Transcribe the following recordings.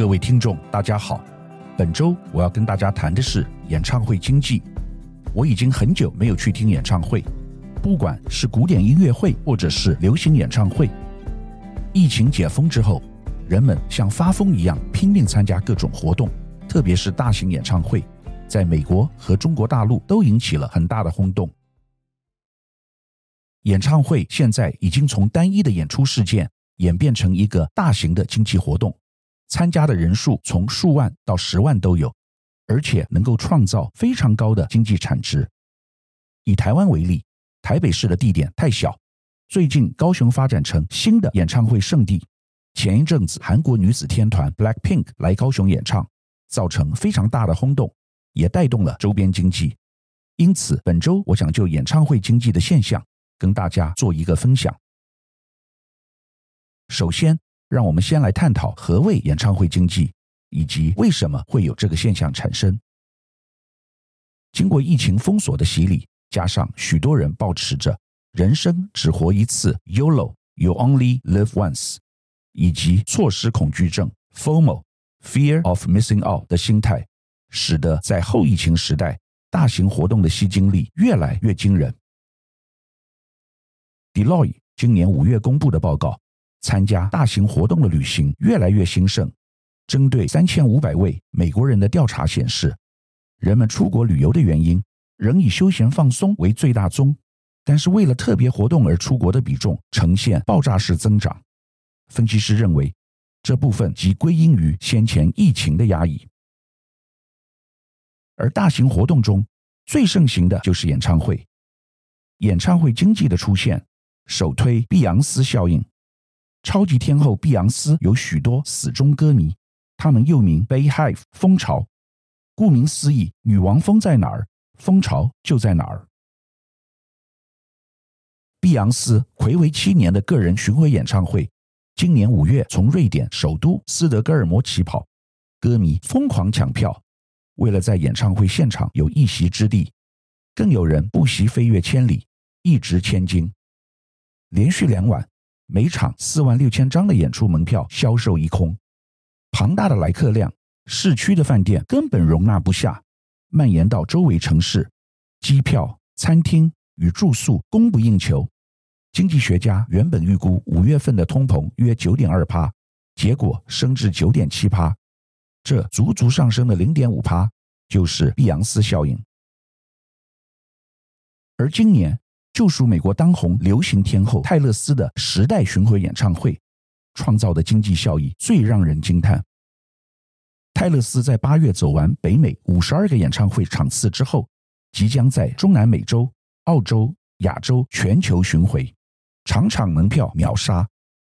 各位听众，大家好。本周我要跟大家谈的是演唱会经济。我已经很久没有去听演唱会，不管是古典音乐会或者是流行演唱会。疫情解封之后，人们像发疯一样拼命参加各种活动，特别是大型演唱会，在美国和中国大陆都引起了很大的轰动。演唱会现在已经从单一的演出事件演变成一个大型的经济活动。参加的人数从数万到十万都有，而且能够创造非常高的经济产值。以台湾为例，台北市的地点太小，最近高雄发展成新的演唱会圣地。前一阵子韩国女子天团 BLACKPINK 来高雄演唱，造成非常大的轰动，也带动了周边经济。因此，本周我想就演唱会经济的现象跟大家做一个分享。首先，让我们先来探讨何谓演唱会经济，以及为什么会有这个现象产生。经过疫情封锁的洗礼，加上许多人抱持着“人生只活一次 ”（YOLO，You Only Live Once） 以及错失恐惧症 （FOMO，Fear of Missing Out） 的心态，使得在后疫情时代，大型活动的吸金力越来越惊人。Deloitte 今年五月公布的报告。参加大型活动的旅行越来越兴盛。针对三千五百位美国人的调查显示，人们出国旅游的原因仍以休闲放松为最大宗，但是为了特别活动而出国的比重呈现爆炸式增长。分析师认为，这部分即归因于先前疫情的压抑。而大型活动中最盛行的就是演唱会。演唱会经济的出现，首推碧昂斯效应。超级天后碧昂斯有许多死忠歌迷，他们又名 Bayhive 蜂巢。顾名思义，女王蜂在哪儿，蜂巢就在哪儿。碧昂斯睽违七年的个人巡回演唱会，今年五月从瑞典首都斯德哥尔摩起跑，歌迷疯狂抢票，为了在演唱会现场有一席之地，更有人不惜飞越千里，一掷千金，连续两晚。每场四万六千张的演出门票销售一空，庞大的来客量，市区的饭店根本容纳不下，蔓延到周围城市，机票、餐厅与住宿供不应求。经济学家原本预估五月份的通膨约九点二趴，结果升至九点七趴，这足足上升了零点五趴，就是碧昂斯效应。而今年。就属美国当红流行天后泰勒斯的时代巡回演唱会，创造的经济效益最让人惊叹。泰勒斯在八月走完北美五十二个演唱会场次之后，即将在中南美洲、澳洲、亚洲全球巡回，场场门票秒杀，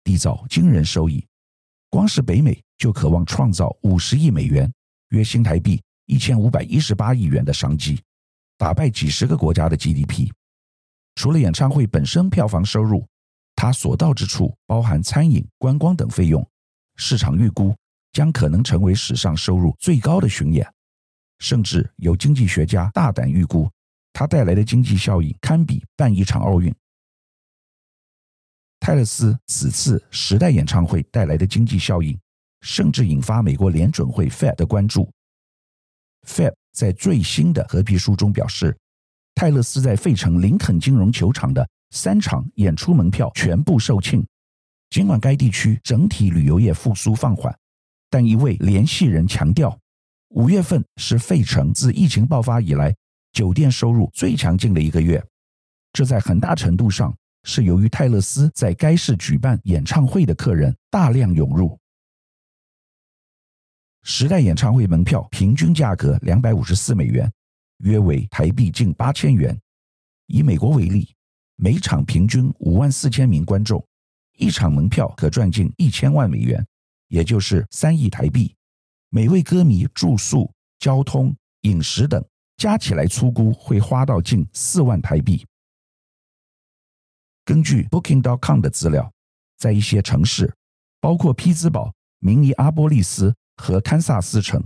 缔造惊人收益。光是北美就渴望创造五十亿美元（约新台币一千五百一十八亿元）的商机，打败几十个国家的 GDP。除了演唱会本身票房收入，它所到之处包含餐饮、观光等费用，市场预估将可能成为史上收入最高的巡演，甚至有经济学家大胆预估，它带来的经济效益堪比办一场奥运。泰勒斯此次时代演唱会带来的经济效应，甚至引发美国联准会 Fed 的关注。Fed 在最新的合皮书中表示。泰勒斯在费城林肯金融球场的三场演出门票全部售罄。尽管该地区整体旅游业复苏放缓，但一位联系人强调，五月份是费城自疫情爆发以来酒店收入最强劲的一个月。这在很大程度上是由于泰勒斯在该市举办演唱会的客人大量涌入。时代演唱会门票平均价格两百五十四美元。约为台币近八千元。以美国为例，每场平均五万四千名观众，一场门票可赚近一千万美元，也就是三亿台币。每位歌迷住宿、交通、饮食等加起来，粗估会花到近四万台币。根据 Booking.com 的资料，在一些城市，包括匹兹堡、明尼阿波利斯和堪萨斯城，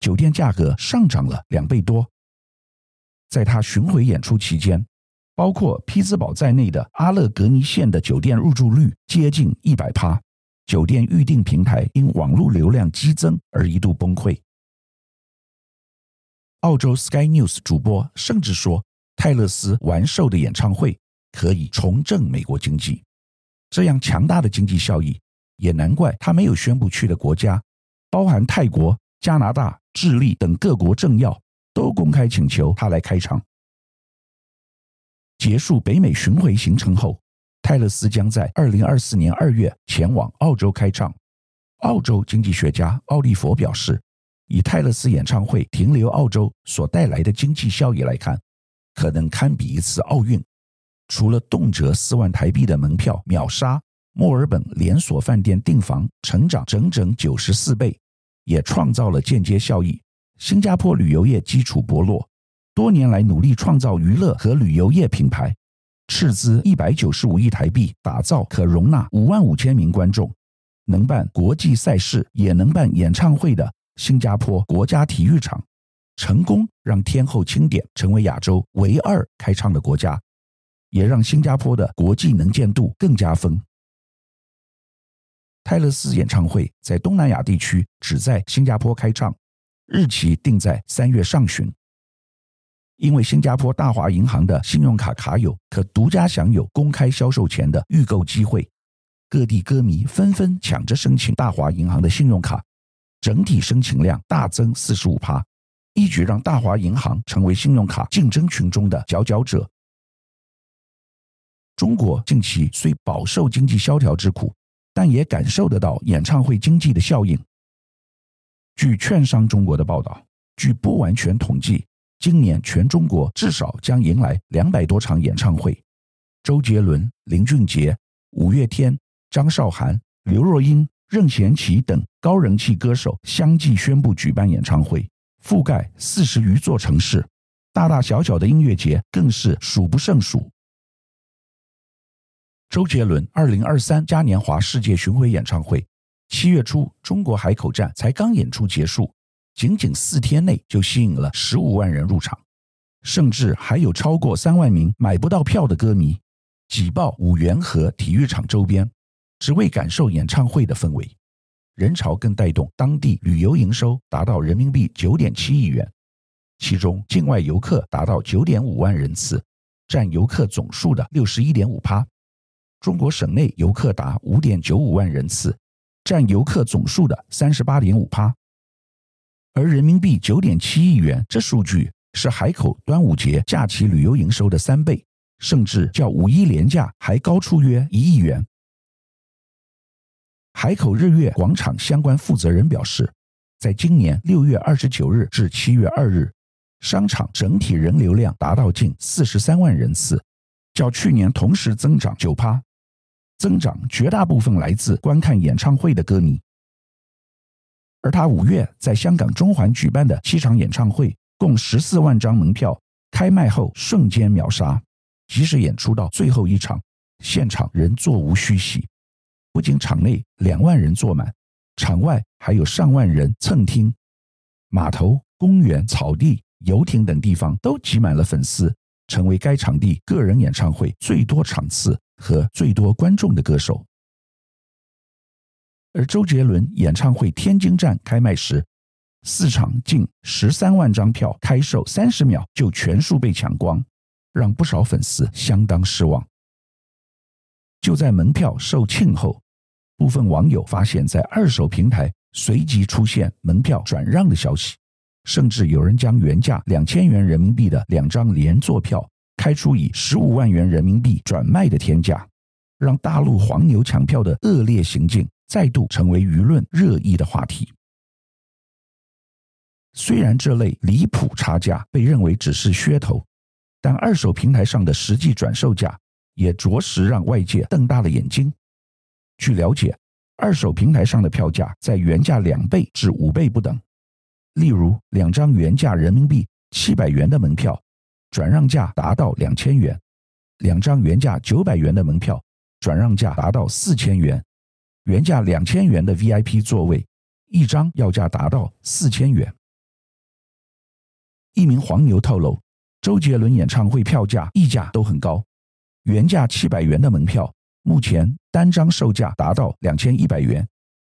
酒店价格上涨了两倍多。在他巡回演出期间，包括匹兹堡在内的阿勒格尼县的酒店入住率接近一百趴，酒店预订平台因网络流量激增而一度崩溃。澳洲 Sky News 主播甚至说，泰勒斯完售的演唱会可以重振美国经济。这样强大的经济效益，也难怪他没有宣布去的国家，包含泰国、加拿大、智利等各国政要，都公开请求他来开场。结束北美巡回行程后，泰勒斯将在二零二四年二月前往澳洲开唱。澳洲经济学家奥利弗表示，以泰勒斯演唱会停留澳洲所带来的经济效益来看，可能堪比一次奥运。除了动辄四万台币的门票秒杀，墨尔本连锁饭店订房成长整整九十四倍，也创造了间接效益。新加坡旅游业基础薄弱，多年来努力创造娱乐和旅游业品牌，斥资一百九十五亿台币打造可容纳五万五千名观众、能办国际赛事也能办演唱会的。新加坡国家体育场成功让天后钦点成为亚洲唯二开唱的国家，也让新加坡的国际能见度更加丰。泰勒斯演唱会在东南亚地区只在新加坡开唱，日期定在三月上旬。因为新加坡大华银行的信用卡卡友可独家享有公开销售前的预购机会，各地歌迷纷纷抢着申请大华银行的信用卡。整体申请量大增四十五趴，一举让大华银行成为信用卡竞争群中的佼佼者。中国近期虽饱受经济萧条之苦，但也感受得到演唱会经济的效应。据券商中国的报道，据不完全统计，今年全中国至少将迎来两百多场演唱会，周杰伦、林俊杰、五月天、张韶涵、刘若英。任贤齐等高人气歌手相继宣布举办演唱会，覆盖四十余座城市，大大小小的音乐节更是数不胜数。周杰伦二零二三嘉年华世界巡回演唱会，七月初中国海口站才刚演出结束，仅仅四天内就吸引了十五万人入场，甚至还有超过三万名买不到票的歌迷挤爆五缘河体育场周边。只为感受演唱会的氛围，人潮更带动当地旅游营收达到人民币九点七亿元，其中境外游客达到九点五万人次，占游客总数的六十一点五趴；中国省内游客达五点九五万人次，占游客总数的三十八点五趴。而人民币九点七亿元这数据是海口端午节假期旅游营收的三倍，甚至较五一连假还高出约一亿元。海口日月广场相关负责人表示，在今年六月二十九日至七月二日，商场整体人流量达到近四十三万人次，较去年同时增长九趴，增长绝大部分来自观看演唱会的歌迷。而他五月在香港中环举办的七场演唱会，共十四万张门票，开卖后瞬间秒杀，即使演出到最后一场，现场仍座无虚席。不仅场内两万人坐满，场外还有上万人蹭听，码头、公园、草地、游艇等地方都挤满了粉丝，成为该场地个人演唱会最多场次和最多观众的歌手。而周杰伦演唱会天津站开卖时，四场近十三万张票开售三十秒就全数被抢光，让不少粉丝相当失望。就在门票售罄后，部分网友发现，在二手平台随即出现门票转让的消息，甚至有人将原价两千元人民币的两张连座票开出以十五万元人民币转卖的天价，让大陆黄牛抢票的恶劣行径再度成为舆论热议的话题。虽然这类离谱差价被认为只是噱头，但二手平台上的实际转售价也着实让外界瞪大了眼睛。据了解，二手平台上的票价在原价两倍至五倍不等。例如，两张原价人民币七百元的门票，转让价达到两千元；两张原价九百元的门票，转让价达到四千元；原价两千元的 VIP 座位，一张要价达到四千元。一名黄牛透露，周杰伦演唱会票价溢价都很高，原价七百元的门票。目前单张售价达到两千一百元，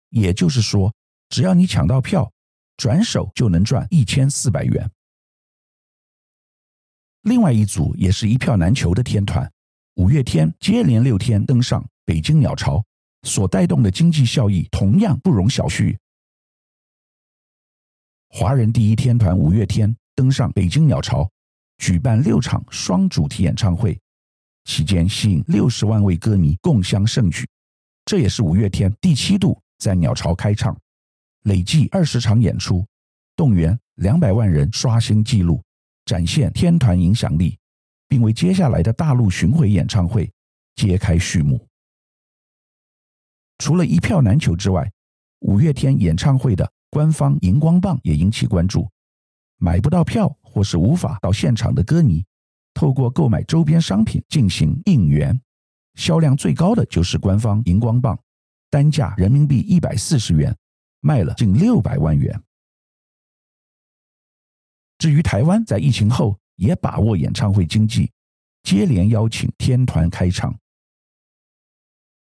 也就是说，只要你抢到票，转手就能赚一千四百元。另外一组也是一票难求的天团，五月天接连六天登上北京鸟巢，所带动的经济效益同样不容小觑。华人第一天团五月天登上北京鸟巢，举办六场双主题演唱会，期间吸引六十万位歌迷共襄盛举。这也是五月天第七度在鸟巢开唱，累计二十场演出，动员两百万人刷新纪录，展现天团影响力，并为接下来的大陆巡回演唱会揭开序幕。除了一票难求之外，五月天演唱会的官方荧光棒也引起关注。买不到票或是无法到现场的歌迷，透过购买周边商品进行应援。销量最高的就是官方荧光棒，单价人民币一百四十元，卖了近六百万元。至于台湾，在疫情后也把握演唱会经济，接连邀请天团开唱。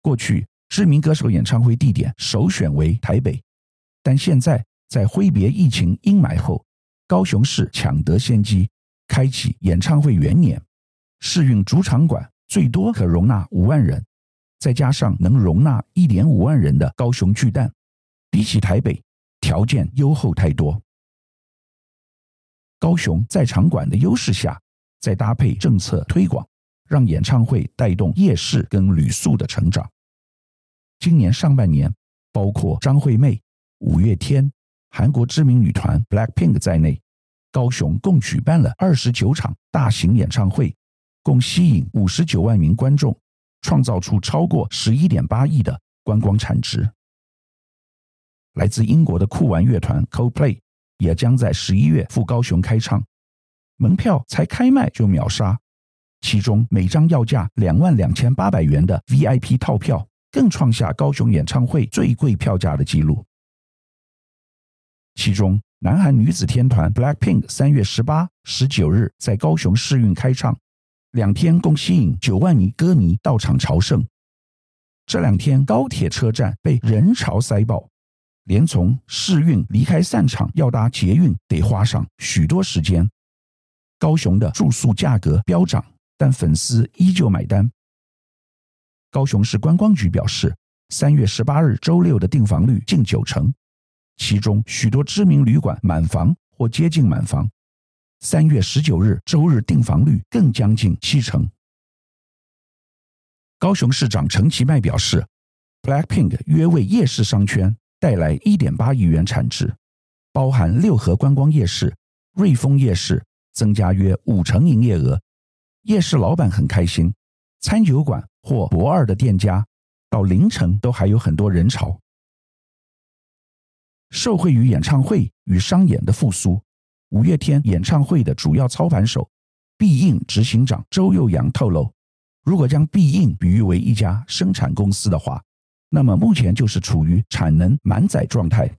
过去知名歌手演唱会地点首选为台北。但现在，在挥别疫情阴霾后，高雄市抢得先机，开启演唱会元年。试运主场馆最多可容纳五万人，再加上能容纳一点五万人的高雄巨蛋，比起台北条件优厚太多。高雄在场馆的优势下，再搭配政策推广，让演唱会带动夜市跟旅宿的成长。今年上半年，包括张惠妹。五月天、韩国知名女团 BLACKPINK 在内，高雄共举办了二十九场大型演唱会，共吸引五十九万名观众，创造出超过十一点八亿的观光产值。来自英国的酷玩乐团 Coldplay 也将在十一月赴高雄开唱，门票才开卖就秒杀，其中每张要价两万两千八百元的 VIP 套票，更创下高雄演唱会最贵票价的纪录。其中，南韩女子天团 BLACKPINK 三月十八、十九日在高雄试运开唱，两天共吸引九万名歌迷到场朝圣。这两天高铁车站被人潮塞爆，连从试运离开散场要搭捷运得花上许多时间。高雄的住宿价格飙涨，但粉丝依旧买单。高雄市观光局表示，三月十八日周六的订房率近九成。其中许多知名旅馆满房或接近满房，三月十九日周日订房率更将近七成。高雄市长陈其迈表示，BLACKPINK 约为夜市商圈带来一点八亿元产值，包含六合观光夜市、瑞丰夜市增加约五成营业额，夜市老板很开心，餐酒馆或博二的店家到凌晨都还有很多人潮。受惠于演唱会与商演的复苏，五月天演唱会的主要操盘手必应执行长周佑阳透露，如果将必应比喻为一家生产公司的话，那么目前就是处于产能满载状态。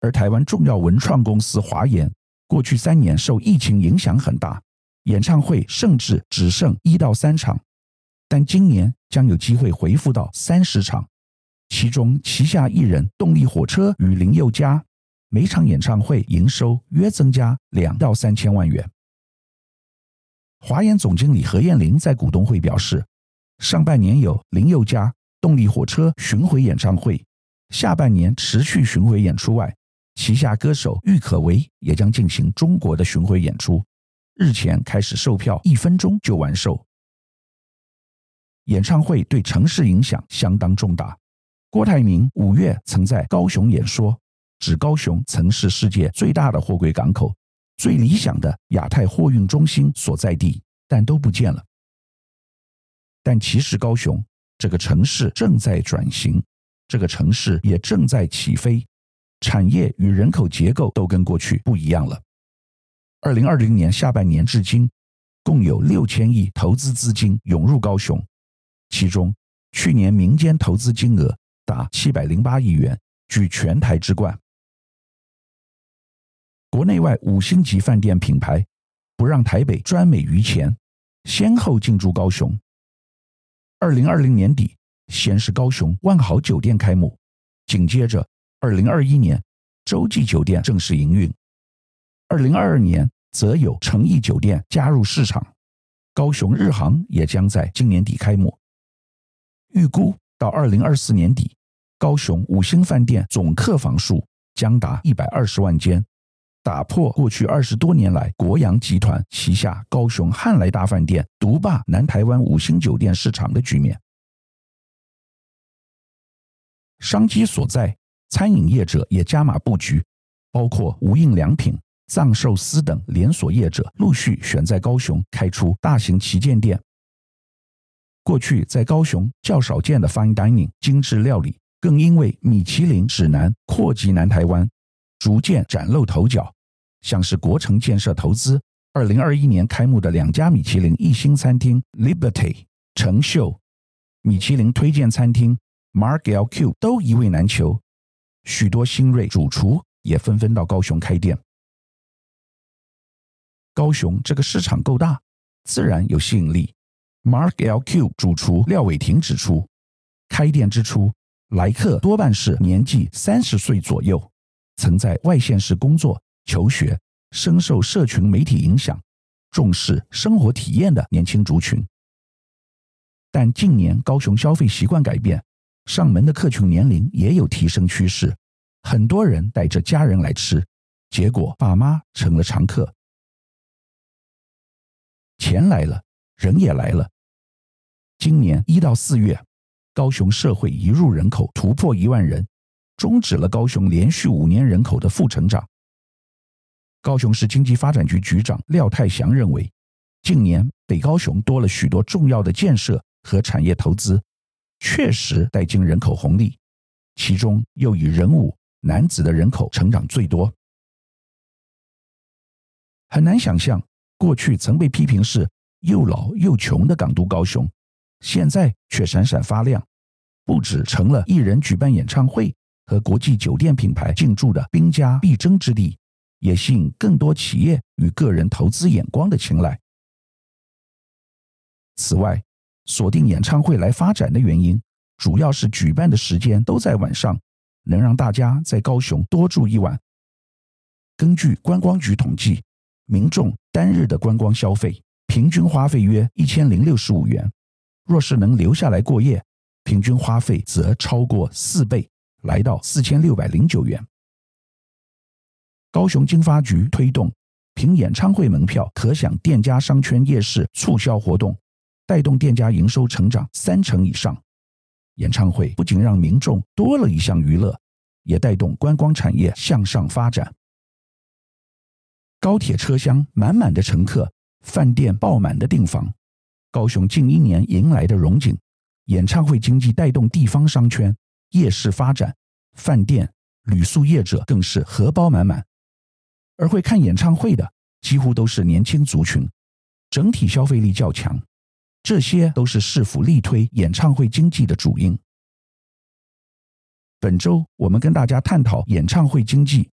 而台湾重要文创公司华研，过去三年受疫情影响很大，演唱会甚至只剩一到三场，但今年将有机会恢复到三十场。其中，旗下艺人动力火车与林宥嘉每场演唱会营收约增加两到三千万元。华研总经理何彦霖在股东会表示，上半年有林宥嘉、动力火车巡回演唱会，下半年持续巡回演出外，旗下歌手郁可唯也将进行中国的巡回演出，日前开始售票，一分钟就完售。演唱会对城市影响相当重大。郭台铭五月曾在高雄演说，指高雄曾是世界最大的货柜港口、最理想的亚太货运中心所在地，但都不见了。但其实高雄这个城市正在转型，这个城市也正在起飞，产业与人口结构都跟过去不一样了。二零二零年下半年至今，共有六千亿投资资金涌入高雄，其中去年民间投资金额。达七百零八亿元，居全台之冠。国内外五星级饭店品牌不让台北专美于前，先后进驻高雄。二零二零年底，先是高雄万豪酒店开幕，紧接着二零二一年洲际酒店正式营运，二零二二年则有诚毅酒店加入市场，高雄日航也将在今年底开幕。预估到二零二四年底，高雄五星饭店总客房数将达一百二十万间。打破过去二十多年来国阳集团旗下高雄汉来大饭店独霸南台湾五星酒店市场的局面。商机所在，餐饮业者也加码布局，包括无印良品、藏寿司等连锁业者陆续选在高雄开出大型旗舰店。过去在高雄较少见的 Fine Dining 精致料理，更因为米其林指南扩及南台湾。逐渐崭露头角，像是国城建设投资二零二一年开幕的两家米其林一星餐厅 Liberty 成秀，米其林推荐餐厅 Mark LQ 都一位难求，许多新锐主厨也纷纷到高雄开店。高雄这个市场够大，自然有吸引力。Mark LQ 主厨廖伟霆指出，开店之初来客多半是年纪三十岁左右。曾在外县市工作、求学，深受社群媒体影响，重视生活体验的年轻族群。但近年高雄消费习惯改变，上门的客群年龄也有提升趋势，很多人带着家人来吃，结果爸妈成了常客。钱来了，人也来了。今年一到四月，高雄社会移入人口突破一万人。终止了高雄连续五年人口的负成长。高雄市经济发展局局长廖泰祥认为，近年北高雄多了许多重要的建设和产业投资，确实带进人口红利，其中又以人武男子的人口成长最多。很难想象，过去曾被批评是又老又穷的港都高雄，现在却闪闪发亮，不止成了艺人举办演唱会。和国际酒店品牌进驻的兵家必争之地，也吸引更多企业与个人投资眼光的青睐。此外，锁定演唱会来发展的原因，主要是举办的时间都在晚上，能让大家在高雄多住一晚。根据观光局统计，民众单日的观光消费平均花费约一千零六十五元，若是能留下来过夜，平均花费则超过四倍。来到四千六百零九元。高雄经发局推动凭演唱会门票可享店家商圈夜市促销活动，带动店家营收成长三成以上。演唱会不仅让民众多了一项娱乐，也带动观光产业向上发展。高铁车厢满满的乘客，饭店爆满的订房，高雄近一年迎来的荣景，演唱会经济带动地方商圈。夜市发展，饭店、旅宿业者更是荷包满满，而会看演唱会的几乎都是年轻族群，整体消费力较强，这些都是市府力推演唱会经济的主因。本周我们跟大家探讨演唱会经济，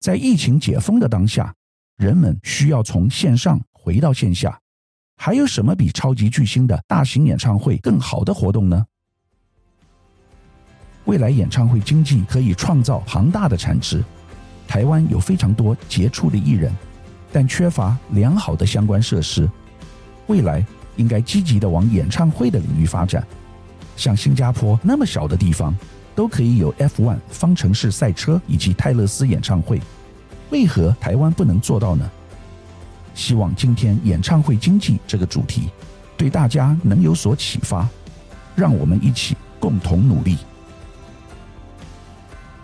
在疫情解封的当下，人们需要从线上回到线下，还有什么比超级巨星的大型演唱会更好的活动呢？未来演唱会经济可以创造庞大的产值。台湾有非常多杰出的艺人，但缺乏良好的相关设施。未来应该积极地往演唱会的领域发展。像新加坡那么小的地方，都可以有 F1 方程式赛车以及泰勒斯演唱会，为何台湾不能做到呢？希望今天演唱会经济这个主题对大家能有所启发，让我们一起共同努力。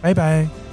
拜拜。